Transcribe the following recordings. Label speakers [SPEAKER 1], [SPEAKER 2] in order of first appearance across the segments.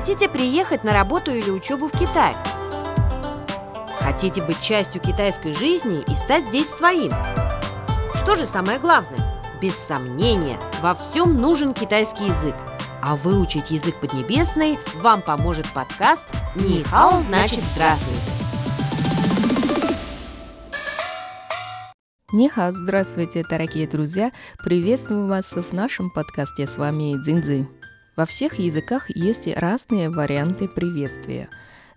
[SPEAKER 1] Хотите приехать на работу или учебу в Китай? Хотите быть частью китайской жизни и стать здесь своим? Что же самое главное? Без сомнения, во всем нужен китайский язык. А выучить язык поднебесный вам поможет подкаст «Нихао значит здравствуйте».
[SPEAKER 2] Нихао, здравствуйте, дорогие друзья! Приветствую вас в нашем подкасте. С вами Дзиньцзы. Во всех языках есть разные варианты приветствия.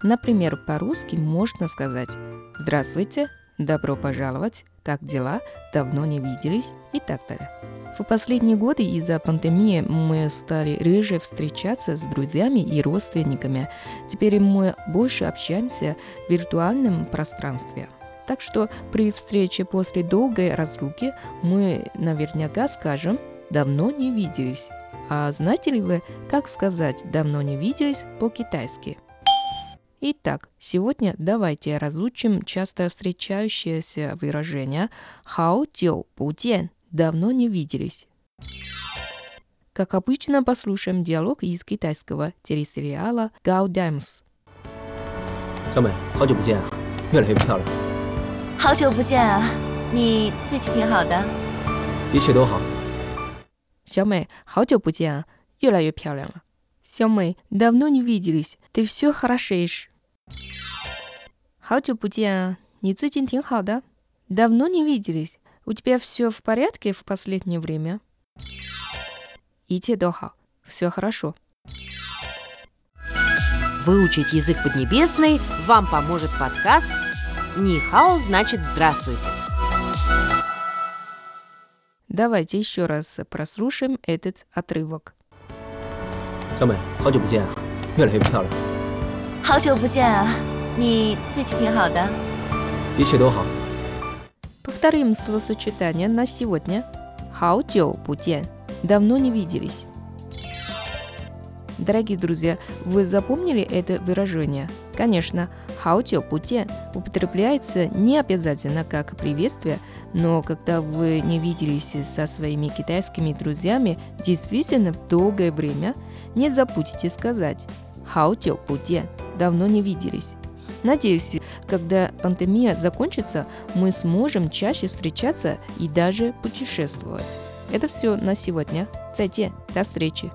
[SPEAKER 2] Например, по-русски можно сказать «Здравствуйте», «Добро пожаловать», «Как дела?», «Давно не виделись» и так далее. В последние годы из-за пандемии мы стали реже встречаться с друзьями и родственниками. Теперь мы больше общаемся в виртуальном пространстве. Так что при встрече после долгой разлуки мы наверняка скажем «давно не виделись». А знаете ли вы, как сказать «давно не виделись» по-китайски? Итак, сегодня давайте разучим часто встречающееся выражение «хао тю пу диан» – «давно не виделись». Как обычно, послушаем диалог из китайского телесериала «Гао Даймс».
[SPEAKER 3] 小美，好久不见啊，越来越漂亮，
[SPEAKER 4] 好久不见啊，你最近挺好的。
[SPEAKER 3] 一切都好。
[SPEAKER 2] 小美，好久不见啊，越来越漂亮了。小美，давно не виделись, ты все хорошеешь。好久不见啊，你最近挺好的。Давно не виделись, у тебя все в порядке в последнее время? 一切都好，все хорошо。
[SPEAKER 1] Выучить язык поднебесный вам поможет подкаст «Нихао значит здравствуйте».
[SPEAKER 2] Давайте еще раз прослушаем этот отрывок.
[SPEAKER 3] 小美，好久不见啊，越来越漂亮，
[SPEAKER 4] 好久不见啊，你最近挺好的。
[SPEAKER 3] 一切都好。
[SPEAKER 2] Повторим словосочетание на сегодня. 好久不见. Давно не виделись. Дорогие друзья, вы запомнили это выражение? Конечно, хаотио пути употребляется не обязательно как приветствие, но когда вы не виделись со своими китайскими друзьями действительно долгое время, не забудьте сказать хаотио пути давно не виделись. Надеюсь, когда пандемия закончится, мы сможем чаще встречаться и даже путешествовать. Это все на сегодня. Зайти. До встречи.